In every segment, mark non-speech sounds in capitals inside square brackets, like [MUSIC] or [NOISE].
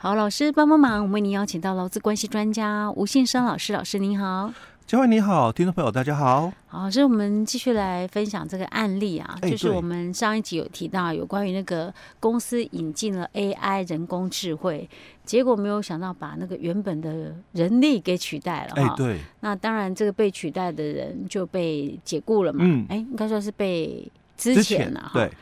好，老师帮帮忙，我们为您邀请到劳资关系专家吴信生老师，老师您好。嘉惠你好，听众朋友大家好。好，所以我们继续来分享这个案例啊，欸、就是我们上一集有提到有关于那个公司引进了 AI 人工智慧，结果没有想到把那个原本的人力给取代了哈、欸。对。那当然，这个被取代的人就被解雇了嘛。嗯。哎、欸，应该说是被之前了哈。对。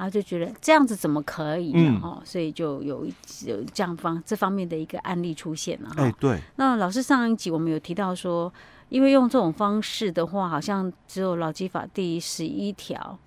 然后就觉得这样子怎么可以呢？哈、嗯，所以就有有这样方这方面的一个案例出现了。哎、欸，对。那老师上一集我们有提到说，因为用这种方式的话，好像只有劳基法第十一条，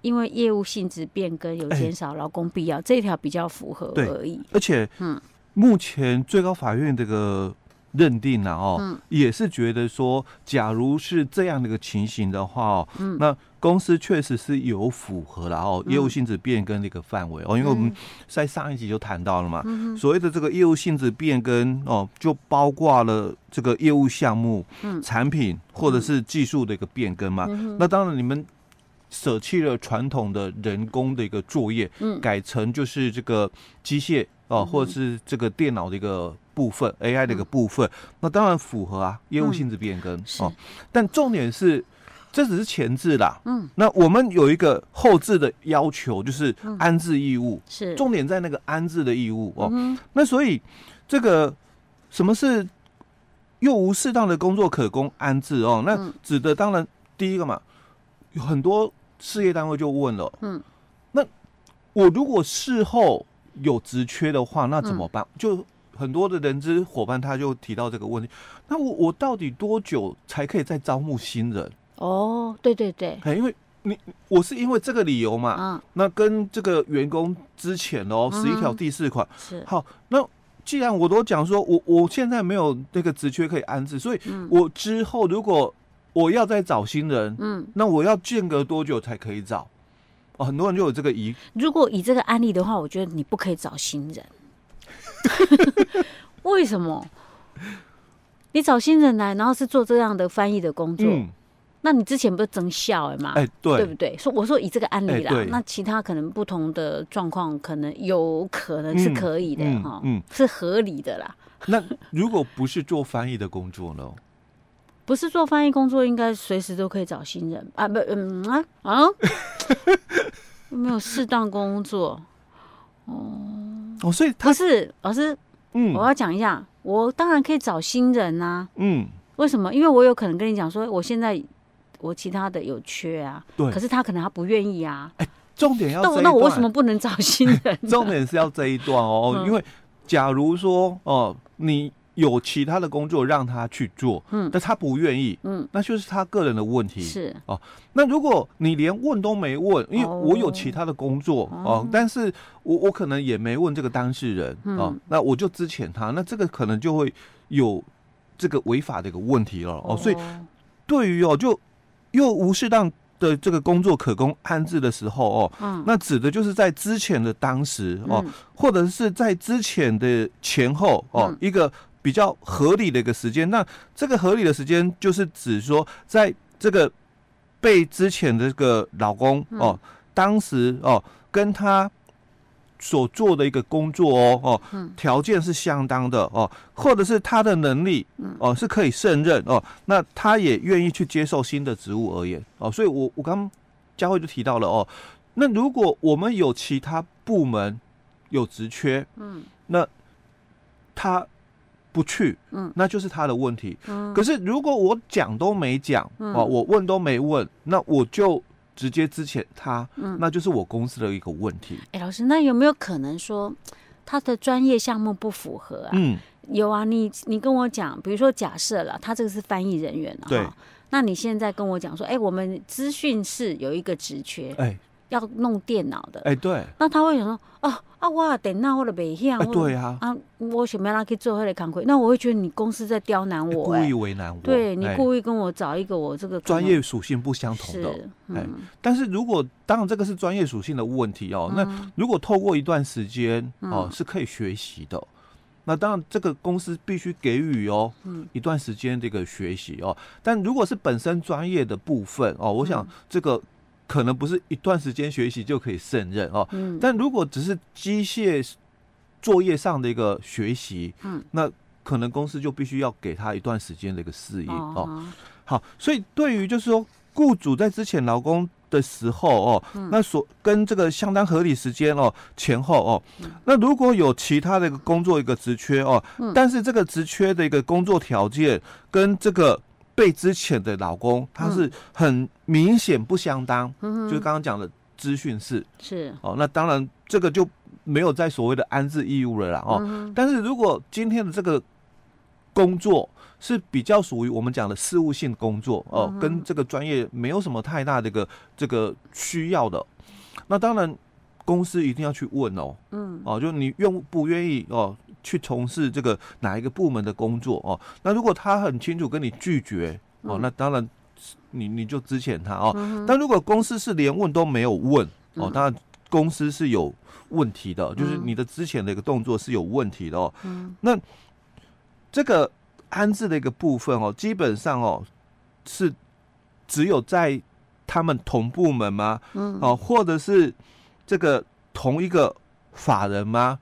因为业务性质变更有减少劳工必要、欸、这一条比较符合而已。而且，嗯，目前最高法院这个认定了哦、嗯，也是觉得说，假如是这样的一个情形的话哦，嗯，那。公司确实是有符合了哦，业务性质变更的一个范围哦，因为我们在上一集就谈到了嘛，所谓的这个业务性质变更哦，就包括了这个业务项目、产品或者是技术的一个变更嘛。那当然，你们舍弃了传统的人工的一个作业，改成就是这个机械哦，或者是这个电脑的一个部分，AI 的一个部分，那当然符合啊，业务性质变更哦。但重点是。这只是前置啦，嗯，那我们有一个后置的要求，就是安置义务，是重点在那个安置的义务哦。那所以这个什么是又无适当的工作可供安置哦？那指的当然第一个嘛，有很多事业单位就问了，嗯，那我如果事后有职缺的话，那怎么办？就很多的人资伙伴他就提到这个问题，那我我到底多久才可以再招募新人？哦，对对对，因为你我是因为这个理由嘛，嗯，那跟这个员工之前哦，十一条第四款是。好，那既然我都讲说我我现在没有那个职缺可以安置，所以我之后如果我要再找新人，嗯，那我要间隔多久才可以找？哦，很多人就有这个疑。如果以这个案例的话，我觉得你不可以找新人，[LAUGHS] 为什么？你找新人来，然后是做这样的翻译的工作。嗯那你之前不是增效了吗？哎，对，对不对？说我说以这个案例啦，欸、那其他可能不同的状况，可能有可能是可以的哈、嗯嗯嗯，是合理的啦。那如果不是做翻译的工作呢？不是做翻译工作，应该随时都可以找新人啊？不，嗯啊啊，[LAUGHS] 没有适当工作哦哦，所以他不是老师，嗯，我要讲一下，我当然可以找新人啊，嗯，为什么？因为我有可能跟你讲说，我现在。我其他的有缺啊，对，可是他可能他不愿意啊。哎、欸，重点要那那我为什么不能找新人？[LAUGHS] 重点是要这一段哦，嗯、因为假如说哦，你有其他的工作让他去做，嗯，但他不愿意，嗯，那就是他个人的问题是。哦。那如果你连问都没问，因为我有其他的工作哦，哦，但是我我可能也没问这个当事人、嗯、哦，那我就支遣他，那这个可能就会有这个违法的一个问题了哦，哦。所以对于哦就。又无适当的这个工作可供安置的时候哦，嗯，那指的就是在之前的当时哦，或者是在之前的前后哦，一个比较合理的一个时间。那这个合理的时间就是指说，在这个被之前的这个老公哦，当时哦跟他。所做的一个工作哦哦，条件是相当的哦，或者是他的能力哦是可以胜任哦，那他也愿意去接受新的职务而言哦，所以我我刚佳慧就提到了哦，那如果我们有其他部门有职缺，嗯，那他不去，嗯，那就是他的问题，嗯，可是如果我讲都没讲哦，我问都没问，那我就。直接之前他，嗯，那就是我公司的一个问题。哎、欸，老师，那有没有可能说他的专业项目不符合啊？嗯，有啊，你你跟我讲，比如说假设了，他这个是翻译人员对，那你现在跟我讲说，哎、欸，我们资讯室有一个职缺，哎、欸。要弄电脑的，哎、欸，对，那他会想说，哦啊，我电脑或者没向，对啊，啊，我想要让他去做他的工作，那我会觉得你公司在刁难我、欸，故意为难我，对你故意跟我找一个我这个专业属性不相同的，哎、但是如果当然这个是专业属性的问题哦、那如果透过一段时间哦、喔、是可以学习的、嗯，那当然这个公司必须给予哦、喔，一段时间这个学习哦、喔，但如果是本身专业的部分哦、喔，我想这个。可能不是一段时间学习就可以胜任哦，嗯，但如果只是机械作业上的一个学习，嗯，那可能公司就必须要给他一段时间的一个适应哦，哦。好，所以对于就是说，雇主在之前劳工的时候哦，嗯、那所跟这个相当合理时间哦前后哦，嗯、那如果有其他的一个工作一个职缺哦，嗯、但是这个职缺的一个工作条件跟这个被之前的老公，他是很明显不相当，嗯、就是刚刚讲的资讯是是。哦，那当然这个就没有在所谓的安置义务了啦哦，嗯、但是如果今天的这个工作，是比较属于我们讲的事务性工作哦，嗯、跟这个专业没有什么太大的一个这个需要的。那当然，公司一定要去问哦，嗯，哦，就你愿不愿意哦去从事这个哪一个部门的工作哦？那如果他很清楚跟你拒绝哦，嗯、那当然你你就支遣他哦。嗯、但如果公司是连问都没有问哦，当然公司是有问题的，嗯、就是你的之前的一个动作是有问题的哦。嗯，那这个。安置的一个部分哦，基本上哦是只有在他们同部门吗？嗯，哦，或者是这个同一个法人吗？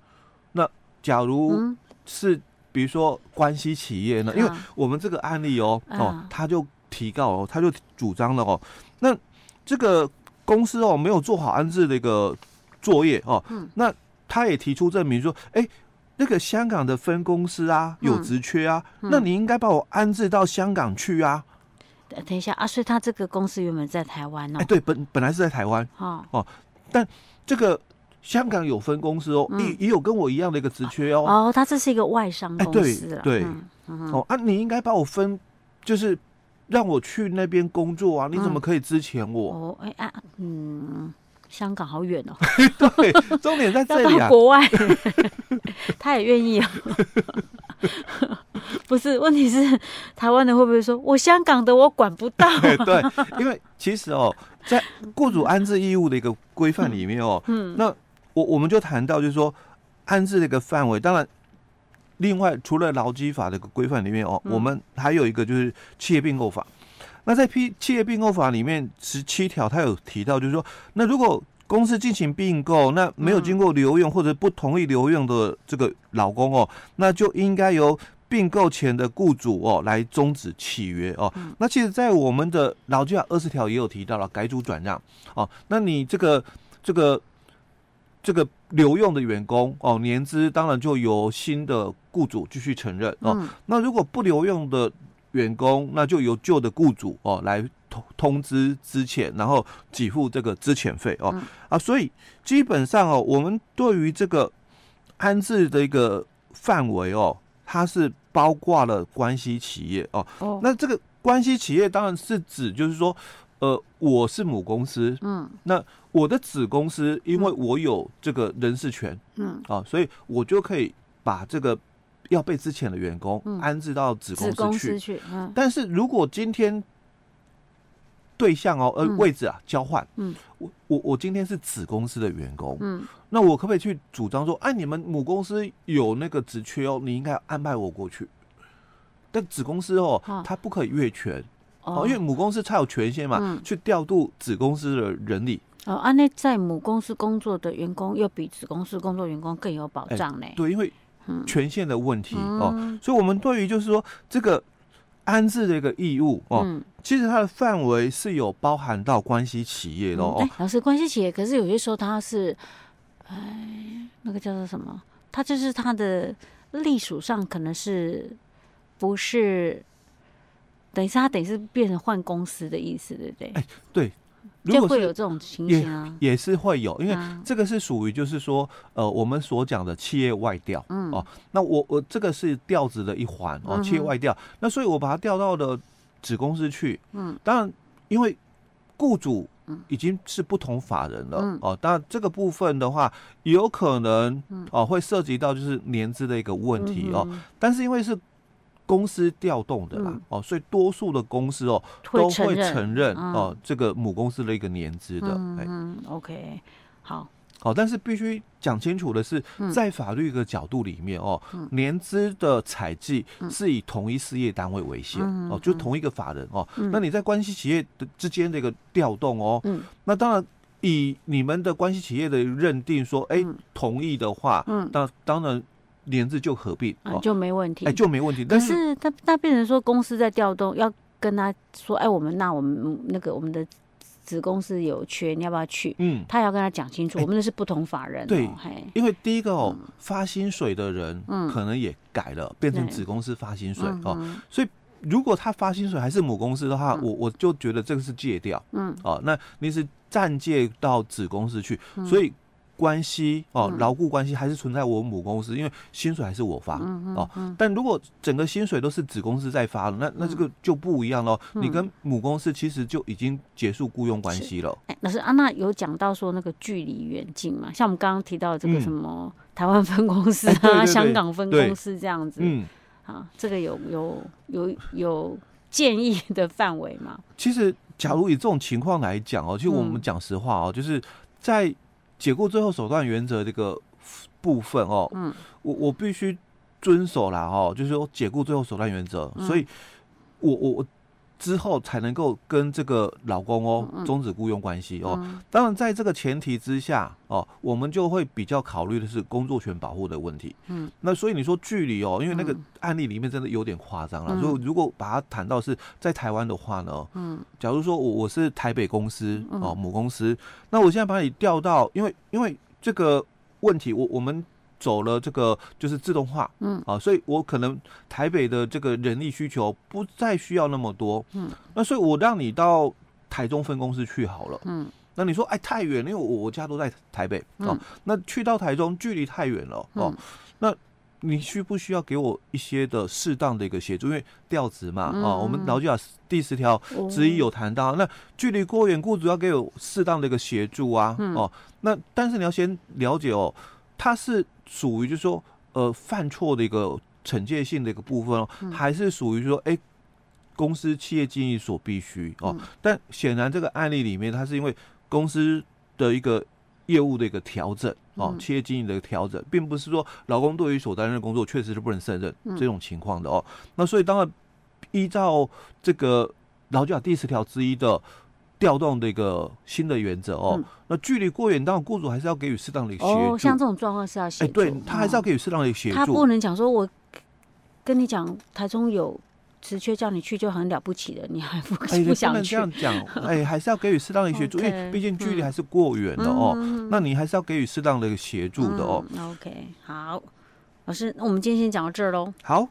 那假如是比如说关系企业呢？因为我们这个案例哦哦，他就提告哦，他就主张了哦，那这个公司哦没有做好安置的一个作业哦，那他也提出证明说，哎。那个香港的分公司啊，有职缺啊，嗯嗯、那你应该把我安置到香港去啊。等一下啊，所以他这个公司原本在台湾哦。哎，对，本本来是在台湾哦哦，但这个香港有分公司哦，也、嗯、也有跟我一样的一个职缺哦。哦，他这是一个外商公司了。对对，嗯嗯、哦啊，你应该把我分，就是让我去那边工作啊，你怎么可以支遣我？哦，哎啊，嗯。香港好远哦，[LAUGHS] 对，重点在这里啊。到国外，[LAUGHS] 他也愿意啊。[LAUGHS] 不是，问题是台湾的会不会说，我香港的我管不到？[LAUGHS] 对，因为其实哦，在雇主安置义务的一个规范里面哦，嗯，那我我们就谈到就是说安置的一个范围，当然，另外除了劳基法的一个规范里面哦，我们还有一个就是企业并购法。那在《批企业并购法》里面十七条，它有提到，就是说，那如果公司进行并购，那没有经过留用或者不同意留用的这个老公哦，那就应该由并购前的雇主哦来终止契约哦。那其实，在我们的劳基法二十条也有提到了改组转让哦。那你这个这个这个留用的员工哦，年资当然就由新的雇主继续承认哦。那如果不留用的员工，那就由旧的雇主哦来通通知之前，然后给付这个资遣费哦、嗯、啊，所以基本上哦，我们对于这个安置的一个范围哦，它是包括了关系企业哦。哦，那这个关系企业当然是指就是说，呃，我是母公司，嗯，那我的子公司因为我有这个人事权，嗯。啊，所以我就可以把这个。要被之前的员工安置到子公司去，但是如果今天对象哦，呃，位置啊交换，嗯，我我我今天是子公司的员工，嗯，那我可不可以去主张说，哎，你们母公司有那个职缺哦，你应该安排我过去？但子公司哦，他不可以越权。哦，因为母公司才有权限嘛，去调度子公司的人力。哦，啊，那在母公司工作的员工，又比子公司工作员工更有保障呢？对，因为。权限的问题哦，所以，我们对于就是说这个安置的一个义务哦，其实它的范围是有包含到关系企业的哦。老师，关系企业，可是有些时候它是，哎，那个叫做什么？它就是它的隶属上可能是不是？等一下它等于是变成换公司的意思，对不对？哎，对。如果会有这种情形啊，也是会有，因为这个是属于就是说，呃，我们所讲的企业外调，嗯。哦，那我我这个是调子的一环哦，企业外调，那所以我把它调到了子公司去，嗯，当然因为雇主已经是不同法人了，哦，当然这个部分的话，有可能哦会涉及到就是年资的一个问题哦，但是因为是。公司调动的啦，哦，所以多数的公司哦都会承认哦这个母公司的一个年资的，嗯，OK，好，好，但是必须讲清楚的是，在法律一个角度里面哦，年资的采计是以同一事业单位为限哦，就同一个法人哦，那你在关系企业的之间的一个调动哦，那当然以你们的关系企业的认定说，哎、欸，同意的话，嗯，那当然联资就合并、啊，就没问题，哎、欸，就没问题。但是他那变成说公司在调动，要跟他说，哎、欸，我们那我们那个我们的子公司有缺，你要不要去？嗯，他要跟他讲清楚，欸、我们那是不同法人、喔，对，因为第一个哦，嗯、发薪水的人，嗯，可能也改了，变成子公司发薪水哦，嗯、所以。如果他发薪水还是母公司的话，嗯、我我就觉得这个是借调，嗯，哦，那你是暂借到子公司去，嗯、所以关系哦，牢固关系还是存在我母公司，因为薪水还是我发，嗯、哦，嗯、但如果整个薪水都是子公司在发了，那那这个就不一样喽，嗯、你跟母公司其实就已经结束雇佣关系了。哎，老师，安娜有讲到说那个距离远近嘛，像我们刚刚提到的这个什么、嗯、台湾分公司啊，香港分公司这样子，嗯。啊，这个有有有有建议的范围吗？其实，假如以这种情况来讲哦，其实我们讲实话哦，嗯、就是在解雇最后手段原则这个部分哦，嗯，我我必须遵守啦哦，就是说解雇最后手段原则，嗯、所以我我我。之后才能够跟这个老公哦终止雇佣关系哦。当然，在这个前提之下哦，我们就会比较考虑的是工作权保护的问题。嗯，那所以你说距离哦，因为那个案例里面真的有点夸张了。所以如果把它谈到是在台湾的话呢，嗯，假如说我我是台北公司哦母公司，那我现在把你调到，因为因为这个问题，我我们。走了这个就是自动化，嗯，啊，所以我可能台北的这个人力需求不再需要那么多，嗯，那所以我让你到台中分公司去好了，嗯，那你说哎太远，因为我我家都在台北，哦、那去到台中距离太远了，哦、那你需不需要给我一些的适当的一个协助？因为调职嘛，嗯、啊，我们劳基法第十条之一有谈到，嗯、那距离过远，雇主要给我适当的一个协助啊，哦、那但是你要先了解哦。它是属于就是说，呃，犯错的一个惩戒性的一个部分哦，还是属于说，哎、欸，公司企业经营所必须哦。但显然这个案例里面，它是因为公司的一个业务的一个调整哦，企业经营的调整，并不是说劳工对于所担任的工作确实是不能胜任这种情况的哦。那所以当然依照这个劳基法第十条之一的。调动的一个新的原则哦，嗯、那距离过远，当然雇主还是要给予适当的协助。哦，像这种状况是要协助，哎、欸，对他还是要给予适当的协助。他不能讲说，我跟你讲，台中有职缺叫你去就很了不起的，你还不 [LAUGHS] 不想去？不能这样讲，哎、欸，还是要给予适当的协助，Okay, [LAUGHS] 因为毕竟距离还是过远的哦。嗯、那你还是要给予适当的协助的哦。嗯、OK，好，老师，那我们今天先讲到这儿喽。好。